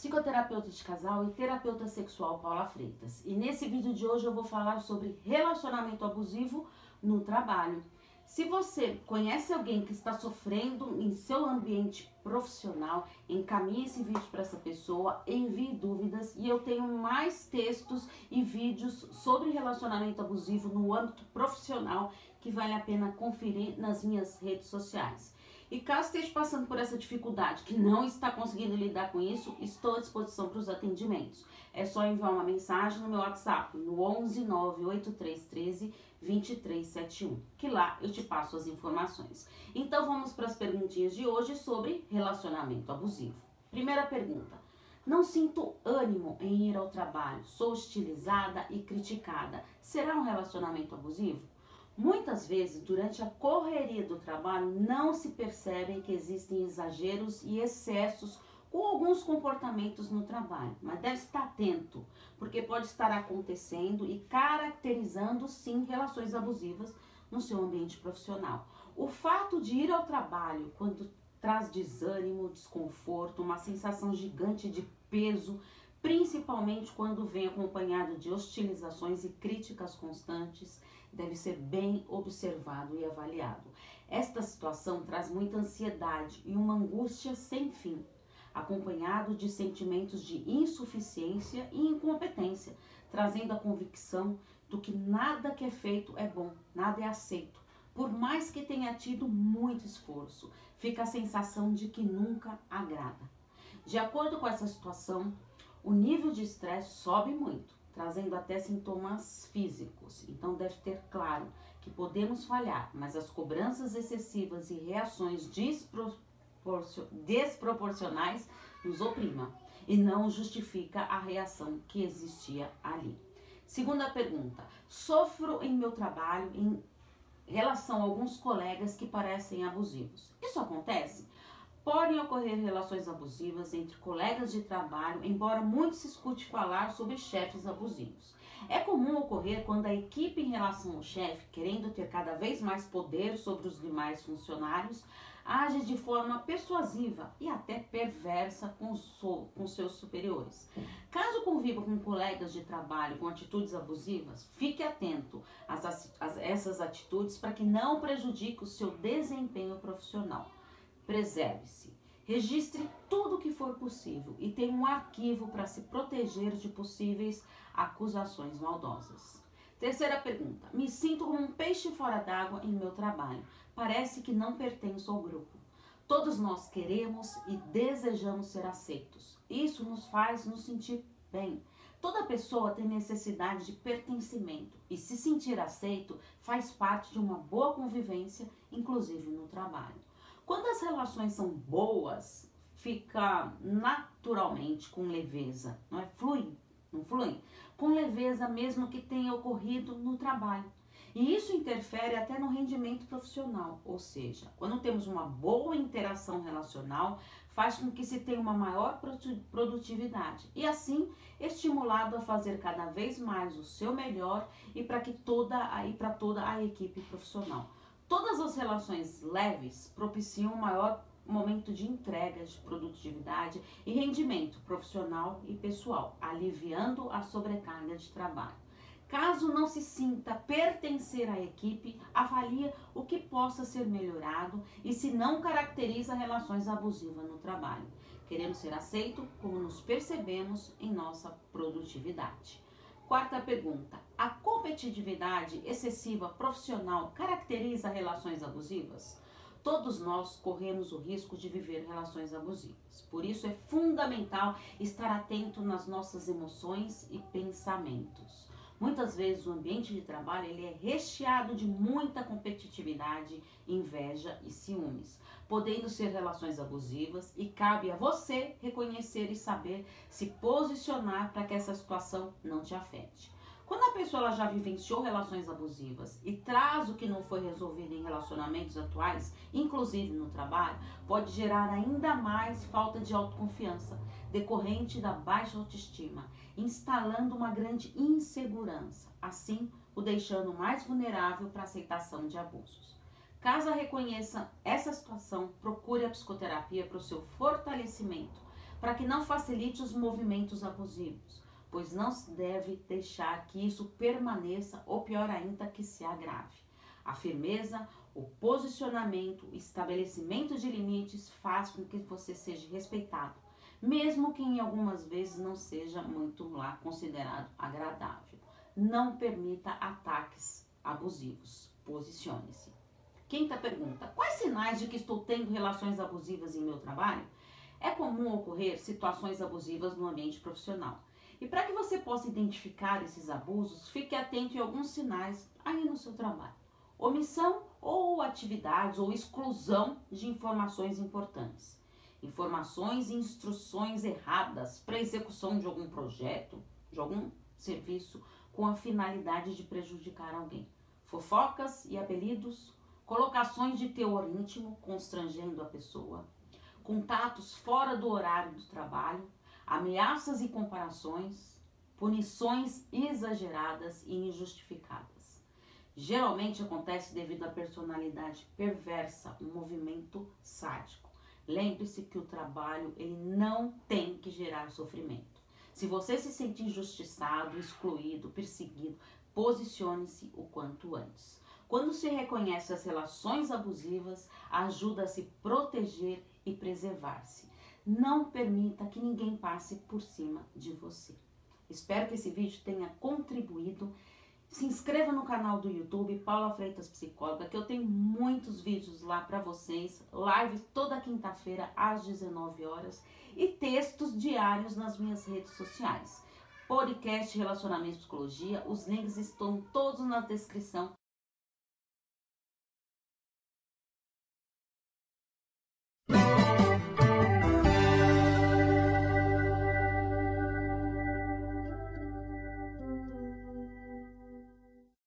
psicoterapeuta de casal e terapeuta sexual Paula Freitas. E nesse vídeo de hoje eu vou falar sobre relacionamento abusivo no trabalho. Se você conhece alguém que está sofrendo em seu ambiente profissional, encaminhe esse vídeo para essa pessoa, envie dúvidas e eu tenho mais textos e vídeos sobre relacionamento abusivo no âmbito profissional que vale a pena conferir nas minhas redes sociais. E caso esteja passando por essa dificuldade, que não está conseguindo lidar com isso, estou à disposição para os atendimentos. É só enviar uma mensagem no meu WhatsApp, no 11 98313 2371, que lá eu te passo as informações. Então vamos para as perguntinhas de hoje sobre relacionamento abusivo. Primeira pergunta. Não sinto ânimo em ir ao trabalho, sou hostilizada e criticada. Será um relacionamento abusivo? Muitas vezes, durante a correria do trabalho, não se percebem que existem exageros e excessos com alguns comportamentos no trabalho, mas deve estar atento, porque pode estar acontecendo e caracterizando sim relações abusivas no seu ambiente profissional. O fato de ir ao trabalho quando traz desânimo, desconforto, uma sensação gigante de peso, principalmente quando vem acompanhado de hostilizações e críticas constantes, deve ser bem observado e avaliado. Esta situação traz muita ansiedade e uma angústia sem fim, acompanhado de sentimentos de insuficiência e incompetência, trazendo a convicção do que nada que é feito é bom, nada é aceito. Por mais que tenha tido muito esforço, fica a sensação de que nunca agrada. De acordo com essa situação, o nível de estresse sobe muito, trazendo até sintomas físicos. Então deve ter claro que podemos falhar, mas as cobranças excessivas e reações desproporcionais nos oprimam e não justifica a reação que existia ali. Segunda pergunta: sofro em meu trabalho em relação a alguns colegas que parecem abusivos. Isso acontece? Podem ocorrer relações abusivas entre colegas de trabalho, embora muito se escute falar sobre chefes abusivos. É comum ocorrer quando a equipe, em relação ao chefe, querendo ter cada vez mais poder sobre os demais funcionários, age de forma persuasiva e até perversa com, com seus superiores. Caso conviva com colegas de trabalho com atitudes abusivas, fique atento a essas atitudes para que não prejudique o seu desempenho profissional. Preserve-se. Registre tudo o que for possível e tenha um arquivo para se proteger de possíveis acusações maldosas. Terceira pergunta. Me sinto como um peixe fora d'água em meu trabalho. Parece que não pertenço ao grupo. Todos nós queremos e desejamos ser aceitos. Isso nos faz nos sentir bem. Toda pessoa tem necessidade de pertencimento e se sentir aceito faz parte de uma boa convivência, inclusive no trabalho. Quando as relações são boas, fica naturalmente com leveza, não é? Flui, não flui? Com leveza mesmo que tenha ocorrido no trabalho. E isso interfere até no rendimento profissional, ou seja, quando temos uma boa interação relacional, faz com que se tenha uma maior produtividade e assim estimulado a fazer cada vez mais o seu melhor e para que toda aí para toda a equipe profissional. Todas as relações leves propiciam um maior momento de entrega, de produtividade e rendimento profissional e pessoal, aliviando a sobrecarga de trabalho. Caso não se sinta pertencer à equipe, avalie o que possa ser melhorado e se não caracteriza relações abusivas no trabalho. Queremos ser aceito como nos percebemos em nossa produtividade. Quarta pergunta: a competitividade excessiva profissional caracteriza relações abusivas? Todos nós corremos o risco de viver relações abusivas. Por isso é fundamental estar atento nas nossas emoções e pensamentos. Muitas vezes o ambiente de trabalho ele é recheado de muita competitividade, inveja e ciúmes, podendo ser relações abusivas e cabe a você reconhecer e saber se posicionar para que essa situação não te afete. Quando a pessoa ela já vivenciou relações abusivas e traz o que não foi resolvido em relacionamentos atuais, inclusive no trabalho, pode gerar ainda mais falta de autoconfiança, decorrente da baixa autoestima, instalando uma grande insegurança, assim o deixando mais vulnerável para aceitação de abusos. Caso reconheça essa situação, procure a psicoterapia para o seu fortalecimento, para que não facilite os movimentos abusivos, pois não se deve deixar que isso permaneça ou pior ainda que se agrave. A firmeza, o posicionamento, o estabelecimento de limites faz com que você seja respeitado, mesmo que em algumas vezes não seja muito lá considerado agradável. Não permita ataques abusivos. Posicione-se. Quinta pergunta: Quais sinais de que estou tendo relações abusivas em meu trabalho? É comum ocorrer situações abusivas no ambiente profissional. E para que você possa identificar esses abusos, fique atento em alguns sinais aí no seu trabalho omissão ou atividades ou exclusão de informações importantes. Informações e instruções erradas para execução de algum projeto, de algum serviço, com a finalidade de prejudicar alguém. Fofocas e apelidos, colocações de teor íntimo constrangendo a pessoa, contatos fora do horário do trabalho, ameaças e comparações, punições exageradas e injustificadas. Geralmente acontece devido à personalidade perversa, um movimento sádico. Lembre-se que o trabalho ele não tem que gerar sofrimento. Se você se sentir injustiçado, excluído, perseguido, posicione-se o quanto antes. Quando se reconhece as relações abusivas, ajuda a se proteger e preservar-se. Não permita que ninguém passe por cima de você. Espero que esse vídeo tenha contribuído se inscreva no canal do YouTube Paula Freitas Psicóloga, que eu tenho muitos vídeos lá para vocês, lives toda quinta-feira às 19 horas e textos diários nas minhas redes sociais. Podcast Relacionamento e Psicologia, os links estão todos na descrição